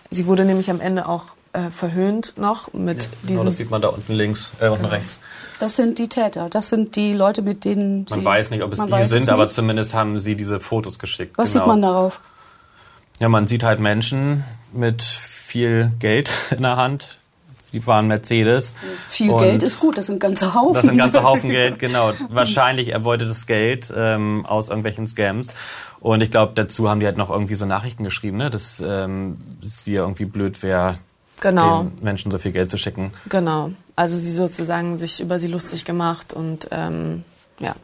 Sie wurde nämlich am Ende auch äh, verhöhnt noch mit ja, genau, das sieht man da unten links, äh, unten rechts. Das sind die Täter. Das sind die Leute, mit denen Man weiß nicht, ob es die sind, aber zumindest haben sie diese Fotos geschickt. Was genau. sieht man darauf? Ja, man sieht halt Menschen mit viel Geld in der Hand. Die fahren Mercedes. Viel Geld ist gut, das sind ganze Haufen. Das sind ganze Haufen Geld, genau. Wahrscheinlich erbeutetes Geld ähm, aus irgendwelchen Scams. Und ich glaube, dazu haben die halt noch irgendwie so Nachrichten geschrieben, ne? dass ähm, sie irgendwie blöd wäre, genau. den Menschen so viel Geld zu schicken. Genau. Also sie sozusagen sich über sie lustig gemacht und ähm, ja.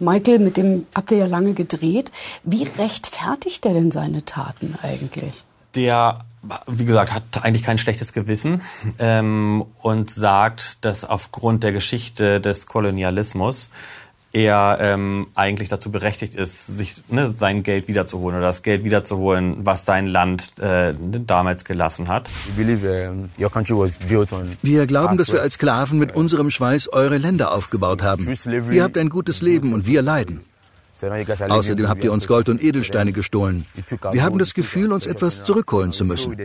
Michael, mit dem habt ihr ja lange gedreht. Wie rechtfertigt er denn seine Taten eigentlich? Der, wie gesagt, hat eigentlich kein schlechtes Gewissen ähm, und sagt, dass aufgrund der Geschichte des Kolonialismus er ähm, eigentlich dazu berechtigt ist, sich ne, sein Geld wiederzuholen oder das Geld wiederzuholen, was sein Land äh, damals gelassen hat. Wir glauben, dass wir als Sklaven mit unserem Schweiß eure Länder aufgebaut haben. Ihr habt ein gutes Leben und wir leiden. Außerdem habt ihr uns Gold und Edelsteine gestohlen. Wir haben das Gefühl, uns etwas zurückholen zu müssen.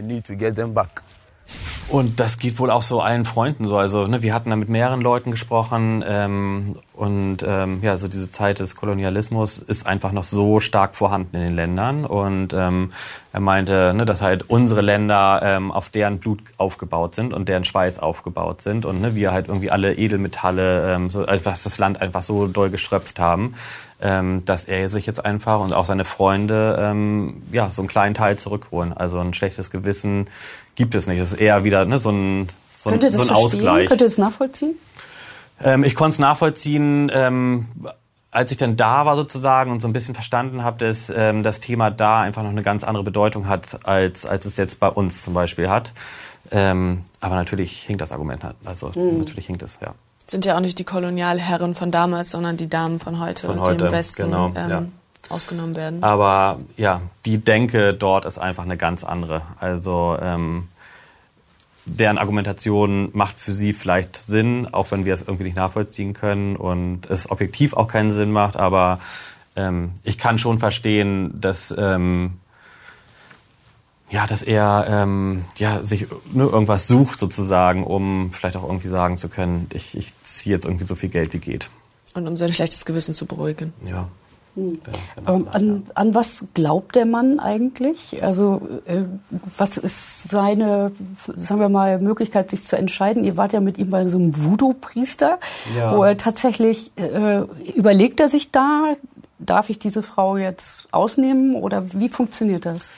Und das geht wohl auch so allen Freunden so. Also ne, wir hatten da mit mehreren Leuten gesprochen ähm, und ähm, ja, so diese Zeit des Kolonialismus ist einfach noch so stark vorhanden in den Ländern. Und ähm, er meinte, ne, dass halt unsere Länder ähm, auf deren Blut aufgebaut sind und deren Schweiß aufgebaut sind und ne, wir halt irgendwie alle Edelmetalle, ähm, so, einfach das Land einfach so doll geschröpft haben, ähm, dass er sich jetzt einfach und auch seine Freunde ähm, ja so einen kleinen Teil zurückholen. Also ein schlechtes Gewissen gibt es nicht. Es ist eher wieder ne, so ein, so ein, so ein Ausgleich. Könnt ihr das nachvollziehen? Ähm, ich konnte es nachvollziehen, ähm, als ich dann da war sozusagen und so ein bisschen verstanden habe, dass ähm, das Thema da einfach noch eine ganz andere Bedeutung hat, als, als es jetzt bei uns zum Beispiel hat. Ähm, aber natürlich hinkt das Argument halt. Also mhm. natürlich hinkt es, ja. Sind ja auch nicht die Kolonialherren von damals, sondern die Damen von heute, von heute die im Westen genau, ähm, ja. ausgenommen werden. Aber ja, die Denke dort ist einfach eine ganz andere. Also ähm, deren Argumentation macht für sie vielleicht Sinn, auch wenn wir es irgendwie nicht nachvollziehen können und es objektiv auch keinen Sinn macht. Aber ähm, ich kann schon verstehen, dass ähm, ja, dass er ähm, ja, sich ne, irgendwas sucht sozusagen, um vielleicht auch irgendwie sagen zu können, ich, ich ziehe jetzt irgendwie so viel Geld wie geht. Und um sein schlechtes Gewissen zu beruhigen. Ja. Hm. Ähm, an, an, was glaubt der Mann eigentlich? Also äh, was ist seine, sagen wir mal, Möglichkeit, sich zu entscheiden? Ihr wart ja mit ihm bei so einem Voodoo-Priester, ja. wo er tatsächlich äh, überlegt er sich da, darf ich diese Frau jetzt ausnehmen oder wie funktioniert das?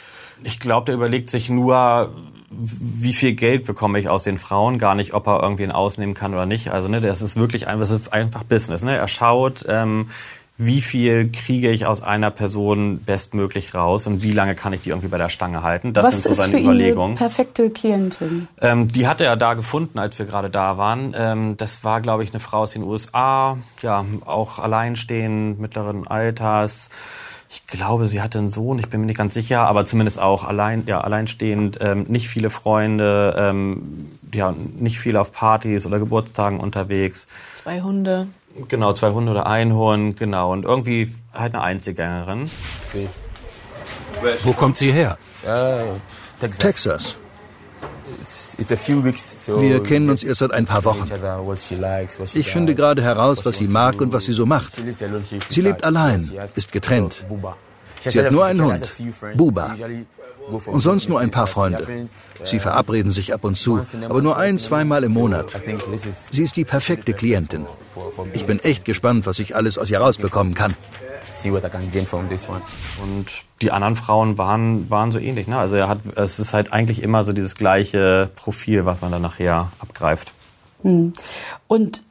Ich glaube, der überlegt sich nur, wie viel Geld bekomme ich aus den Frauen, gar nicht, ob er irgendwen ausnehmen kann oder nicht. Also ne, das ist wirklich einfach, das ist einfach Business. Ne? Er schaut, ähm, wie viel kriege ich aus einer Person bestmöglich raus und wie lange kann ich die irgendwie bei der Stange halten. Das Was sind so seine ist für Überlegungen. Ihn eine perfekte Klientin. Ähm, die hatte er da gefunden, als wir gerade da waren. Ähm, das war, glaube ich, eine Frau aus den USA, ja, auch alleinstehend, mittleren Alters ich glaube, sie hatte einen Sohn, ich bin mir nicht ganz sicher, aber zumindest auch allein, ja, alleinstehend, ähm, nicht viele Freunde, ähm, ja, nicht viel auf Partys oder Geburtstagen unterwegs. Zwei Hunde. Genau, zwei Hunde oder ein Hund, genau. Und irgendwie halt eine Einzelgängerin. Okay. Wo kommt sie her? Uh, Texas. Texas. Wir kennen uns erst seit ein paar Wochen. Ich finde gerade heraus, was sie mag und was sie so macht. Sie lebt allein, ist getrennt. Sie hat nur einen Hund, Buba. Und sonst nur ein paar Freunde. Sie verabreden sich ab und zu, aber nur ein, zweimal im Monat. Sie ist die perfekte Klientin. Ich bin echt gespannt, was ich alles aus ihr rausbekommen kann see what I can gain from this one. Und die anderen Frauen waren, waren so ähnlich. Ne? Also er hat, es ist halt eigentlich immer so dieses gleiche Profil, was man dann nachher abgreift. Hm. Und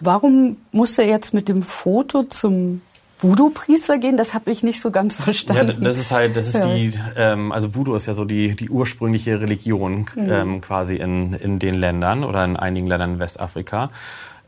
warum musste er jetzt mit dem Foto zum Voodoo-Priester gehen? Das habe ich nicht so ganz verstanden. Ja, das ist halt, das ist ja. die, ähm, also Voodoo ist ja so die, die ursprüngliche Religion mhm. ähm, quasi in, in den Ländern oder in einigen Ländern in Westafrika.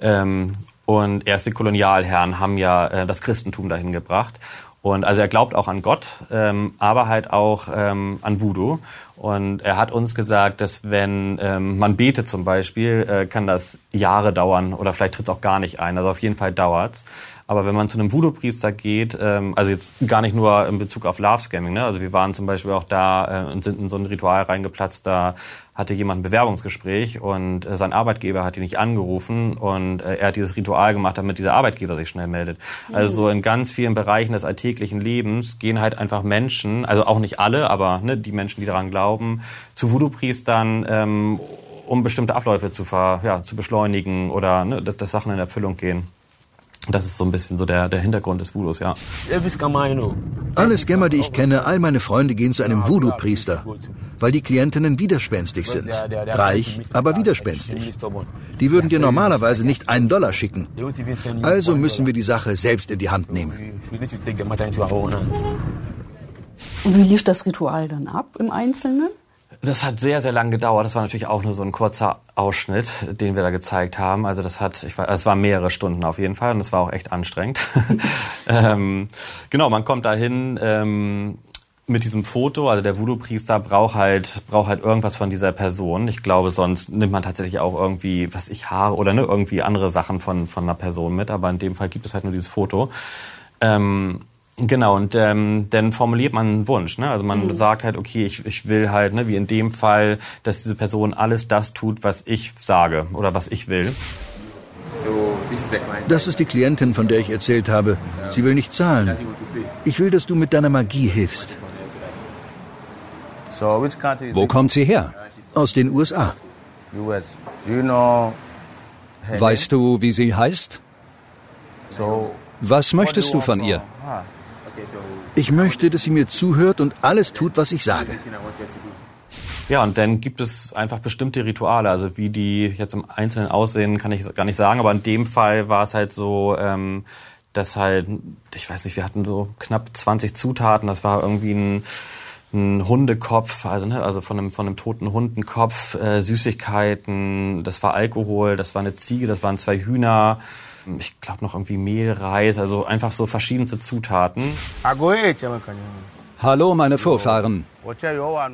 Ähm, und erst die Kolonialherren haben ja äh, das Christentum dahin gebracht. Und also er glaubt auch an Gott, ähm, aber halt auch ähm, an Voodoo. Und er hat uns gesagt, dass wenn ähm, man betet zum Beispiel, äh, kann das Jahre dauern oder vielleicht tritt es auch gar nicht ein. Also auf jeden Fall dauert's. Aber wenn man zu einem Voodoo-Priester geht, ähm, also jetzt gar nicht nur in Bezug auf Love-Scamming, ne? also wir waren zum Beispiel auch da äh, und sind in so ein Ritual reingeplatzt, da hatte jemand ein Bewerbungsgespräch und äh, sein Arbeitgeber hat ihn nicht angerufen und äh, er hat dieses Ritual gemacht, damit dieser Arbeitgeber sich schnell meldet. Also so in ganz vielen Bereichen des alltäglichen Lebens gehen halt einfach Menschen, also auch nicht alle, aber ne, die Menschen, die daran glauben, zu Voodoo-Priestern, ähm, um bestimmte Abläufe zu, ver, ja, zu beschleunigen oder ne, dass Sachen in Erfüllung gehen. Das ist so ein bisschen so der, der Hintergrund des Voodoos, ja. Alle Scammer, die ich kenne, all meine Freunde gehen zu einem Voodoo-Priester, weil die Klientinnen widerspenstig sind. Reich, aber widerspenstig. Die würden dir normalerweise nicht einen Dollar schicken. Also müssen wir die Sache selbst in die Hand nehmen. Und wie lief das Ritual dann ab im Einzelnen? Das hat sehr, sehr lang gedauert. Das war natürlich auch nur so ein kurzer Ausschnitt, den wir da gezeigt haben. Also das hat, ich war, es waren mehrere Stunden auf jeden Fall und es war auch echt anstrengend. ähm, genau, man kommt dahin ähm, mit diesem Foto. Also der Voodoo-Priester braucht halt, braucht halt irgendwas von dieser Person. Ich glaube, sonst nimmt man tatsächlich auch irgendwie, was ich Haare oder ne, irgendwie andere Sachen von von einer Person mit. Aber in dem Fall gibt es halt nur dieses Foto. Ähm, Genau, und ähm, dann formuliert man einen Wunsch. Ne? Also man mhm. sagt halt, okay, ich, ich will halt, ne, wie in dem Fall, dass diese Person alles das tut, was ich sage oder was ich will. Das ist die Klientin, von der ich erzählt habe. Sie will nicht zahlen. Ich will, dass du mit deiner Magie hilfst. Wo kommt sie her? Aus den USA. Weißt du, wie sie heißt? Was möchtest du von ihr? Ich möchte, dass sie mir zuhört und alles tut, was ich sage. Ja, und dann gibt es einfach bestimmte Rituale. Also wie die jetzt im Einzelnen aussehen, kann ich gar nicht sagen. Aber in dem Fall war es halt so, ähm, dass halt, ich weiß nicht, wir hatten so knapp 20 Zutaten. Das war irgendwie ein ein Hundekopf, also, ne, also von einem, von einem toten Hundenkopf, äh, Süßigkeiten, das war Alkohol, das war eine Ziege, das waren zwei Hühner, ich glaube noch irgendwie Mehl, Reis, also einfach so verschiedenste Zutaten. Hallo, meine Vorfahren.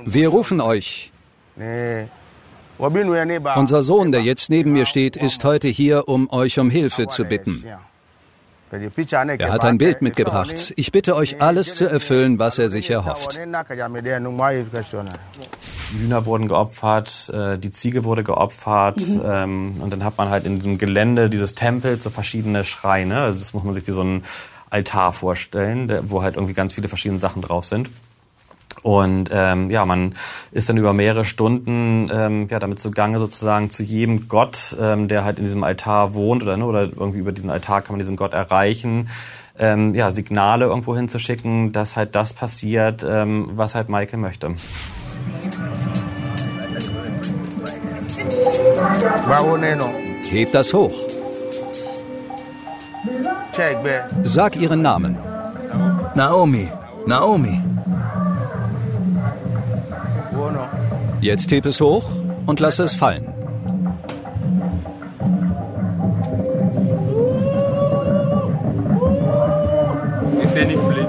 Wir rufen euch. Unser Sohn, der jetzt neben mir steht, ist heute hier, um euch um Hilfe zu bitten. Er hat ein Bild mitgebracht. Ich bitte euch, alles zu erfüllen, was er sich erhofft. Die Hühner wurden geopfert, äh, die Ziege wurde geopfert mhm. Ähm, und dann hat man halt in diesem Gelände dieses Tempels so verschiedene Schreine. Also das muss man sich wie so ein Altar vorstellen, wo halt irgendwie ganz viele verschiedene Sachen drauf sind. Und ähm, ja, man ist dann über mehrere Stunden ähm, ja, damit zugange, sozusagen zu jedem Gott, ähm, der halt in diesem Altar wohnt oder, ne, oder irgendwie über diesen Altar kann man diesen Gott erreichen, ähm, ja, Signale irgendwo hinzuschicken, dass halt das passiert, ähm, was halt Michael möchte. Hebt das hoch. Sag ihren Namen. Naomi. Naomi. Jetzt heb es hoch und lass es fallen.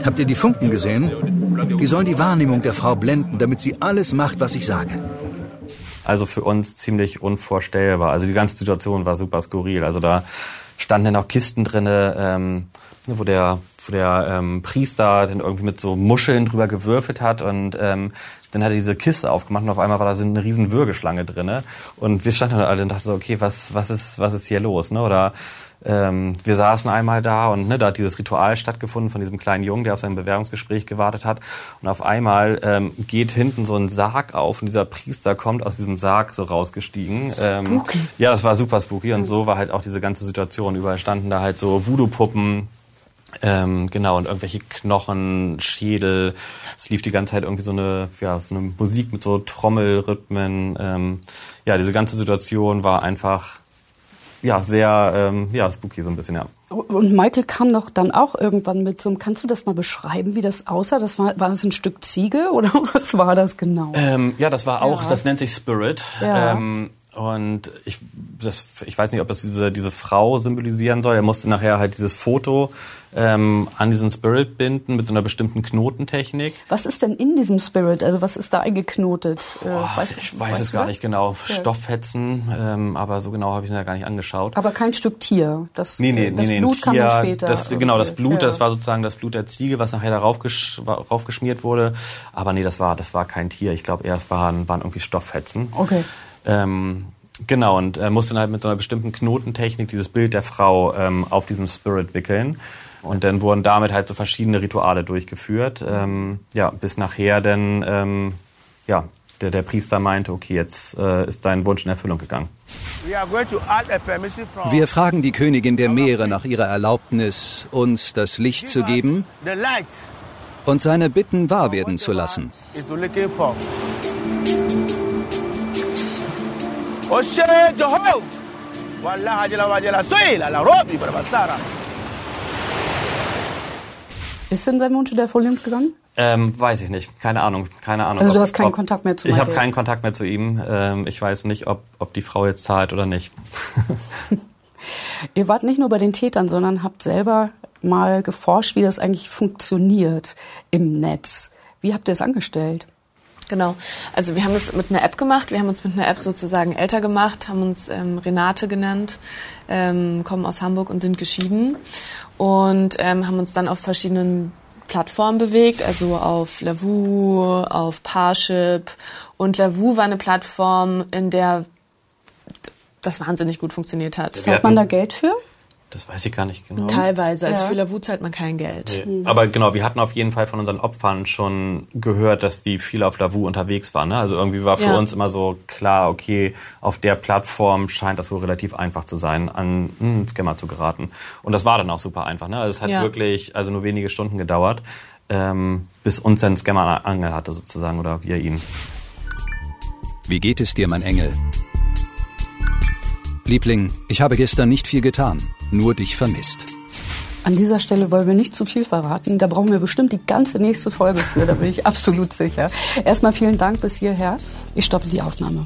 Habt ihr die Funken gesehen? Die sollen die Wahrnehmung der Frau blenden, damit sie alles macht, was ich sage. Also für uns ziemlich unvorstellbar. Also die ganze Situation war super skurril. Also da standen dann auch Kisten drinne, ähm, wo der wo der ähm, Priester dann irgendwie mit so Muscheln drüber gewürfelt hat und ähm, dann hat er diese Kiste aufgemacht und auf einmal war da so eine riesen Würgeschlange drinne und wir standen alle und dachten so, okay, was, was ist, was ist hier los, ne? Oder ähm, wir saßen einmal da und ne, da hat dieses Ritual stattgefunden von diesem kleinen Jungen, der auf sein Bewerbungsgespräch gewartet hat. Und auf einmal ähm, geht hinten so ein Sarg auf und dieser Priester kommt aus diesem Sarg so rausgestiegen. Ähm, spooky. Ähm, ja, das war super spooky und so war halt auch diese ganze Situation. Überall standen da halt so Voodoo-Puppen, ähm, genau, und irgendwelche Knochen, Schädel. Es lief die ganze Zeit irgendwie so eine, ja, so eine Musik mit so Trommelrhythmen. Ähm, ja, diese ganze Situation war einfach ja, sehr ähm, ja, spooky so ein bisschen, ja. Und Michael kam doch dann auch irgendwann mit so einem, kannst du das mal beschreiben, wie das aussah? Das war, war das ein Stück Ziege oder was war das genau? Ähm, ja, das war auch, ja. das nennt sich Spirit. Ja. Ähm, und ich, das, ich weiß nicht, ob das diese, diese Frau symbolisieren soll. Er musste nachher halt dieses Foto ähm, an diesen Spirit binden mit so einer bestimmten Knotentechnik. Was ist denn in diesem Spirit? Also was ist da eingeknotet? Äh, weiß, ich weiß es gar nicht genau. Ja. Stofffetzen, ähm, aber so genau habe ich mir da gar nicht angeschaut. Aber kein Stück Tier. Das, nee, nee, das nee, Blut Tier, kam dann später. Das, genau, das Blut, ja. das war sozusagen das Blut der Ziege, was nachher darauf gesch raufgeschmiert wurde. Aber nee, das war, das war kein Tier. Ich glaube eher, es waren, waren irgendwie Stofffetzen. Okay. Ähm, genau, und er musste dann halt mit so einer bestimmten Knotentechnik dieses Bild der Frau ähm, auf diesem Spirit wickeln. Und dann wurden damit halt so verschiedene Rituale durchgeführt, ähm, ja, bis nachher dann, ähm, ja, der, der Priester meinte, okay, jetzt äh, ist dein Wunsch in Erfüllung gegangen. Wir fragen die Königin der Meere nach ihrer Erlaubnis, uns das Licht zu geben und seine Bitten wahr werden zu lassen. Ist denn sein Wunsch der Erfüllung gegangen? Ähm, weiß ich nicht. Keine Ahnung. Keine Ahnung. Also du hast keinen ob, Kontakt mehr zu ihm? Ich habe keinen Kontakt mehr zu ihm. Ähm, ich weiß nicht, ob, ob die Frau jetzt zahlt oder nicht. Ihr wart nicht nur bei den Tätern, sondern habt selber mal geforscht, wie das eigentlich funktioniert im Netz. Wie habt ihr es angestellt? Genau. Also wir haben es mit einer App gemacht. Wir haben uns mit einer App sozusagen älter gemacht, haben uns ähm, Renate genannt, ähm, kommen aus Hamburg und sind geschieden und ähm, haben uns dann auf verschiedenen Plattformen bewegt, also auf Lavu, auf Parship und Lavu war eine Plattform, in der das wahnsinnig gut funktioniert hat. Zahlt man da Geld für? Das weiß ich gar nicht genau. Teilweise. Also ja. für Lavu zahlt man kein Geld. Nee. Mhm. Aber genau, wir hatten auf jeden Fall von unseren Opfern schon gehört, dass die viel auf Lavu unterwegs waren. Ne? Also irgendwie war für ja. uns immer so klar, okay, auf der Plattform scheint das wohl relativ einfach zu sein, an einen Scammer zu geraten. Und das war dann auch super einfach. Ne? Also es hat ja. wirklich also nur wenige Stunden gedauert, ähm, bis uns ein Scammer Angel hatte sozusagen oder wir ihn. Wie geht es dir, mein Engel? Liebling, ich habe gestern nicht viel getan, nur dich vermisst. An dieser Stelle wollen wir nicht zu viel verraten. Da brauchen wir bestimmt die ganze nächste Folge für, da bin ich absolut sicher. Erstmal vielen Dank bis hierher. Ich stoppe die Aufnahme.